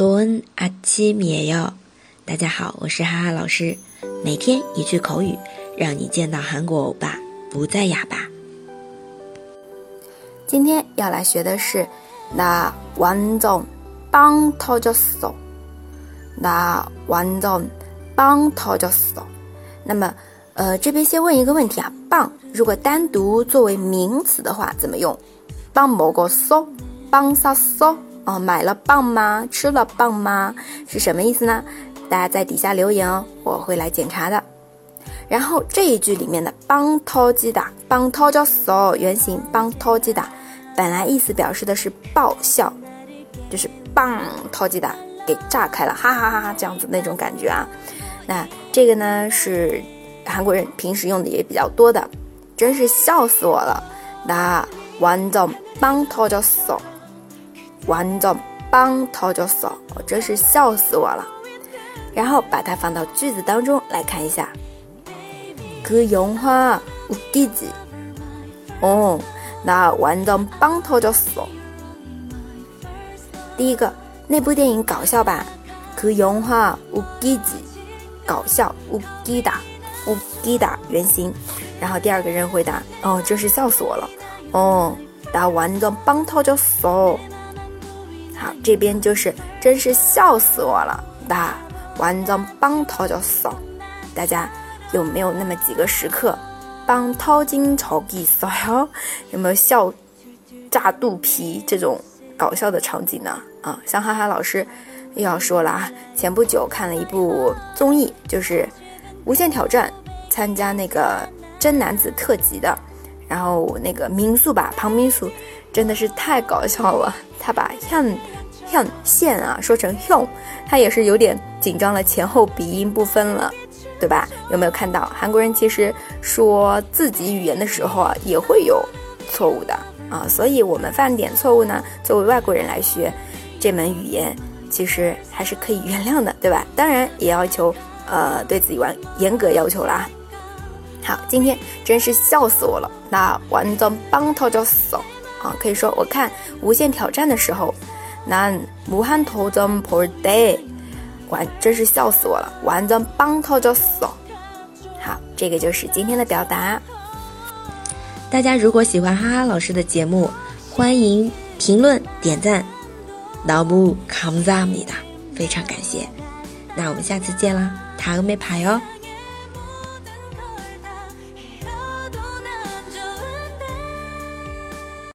좋은아침이에 요。 大家好，我是哈哈老师，每天一句口语，让你见到韩国欧巴不再哑巴。今天要来学的是나완전빵터졌 어， 나완전빵터졌 어。 那么，呃，这边先问一个问题啊，棒如果单独作为名词的话，怎么用？빵먹었 어， 빵샀 어。 哦，买了棒吗？吃了棒吗？是什么意思呢？大家在底下留言哦，我会来检查的。然后这一句里面的 Bang toji 的，Bang tojo so 原形 Bang toji 的，本来意思表示的是爆笑，就是 Bang toji 的，给炸开了，哈哈哈哈，这样子那种感觉啊。那这个呢是韩国人平时用的也比较多的，真是笑死我了。那 one the Bang tojo so。完整棒터졌 어， 我真是笑死我了。然后把它放到句子当中来看一下。그영화웃기 지？ 哦，那完整棒터졌 어。 第一个，那部电影搞笑吧？그영화웃기 지？ 搞笑，웃기 다， 웃기 다， 原型。然后第二个人回答：哦，真是笑死我了。哦，那完整棒터졌 어。 这边就是真是笑死我了，那完整棒掏就扫。大家有没有那么几个时刻，帮掏金超级骚哟？有没有笑炸肚皮这种搞笑的场景呢？啊，像哈哈老师又要说了啊，前不久看了一部综艺，就是《无限挑战》，参加那个真男子特辑的，然后那个民宿吧，庞民宿。真的是太搞笑了，他把 hyun han 线啊说成 hong 也是有点紧张了前后鼻音不分了对吧？有没有看到韩国人其实说自己语言的时候啊也会有错误的啊所以我们犯点错误呢作为外国人来学这门语言其实还是可以原谅的对吧？当然也要求呃对自己完严格要求啦。好今天真是笑死我了那完整帮套就死啊可以说我看无限挑战的时候那武汉头针 per day，完真是笑死我了，完全棒头就死了。好，这个就是今天的表达。大家如果喜欢哈哈老师的节目，欢迎评论点赞。너무감사합니 다， 非常感谢。那我们下次见啦，塔个没牌哟。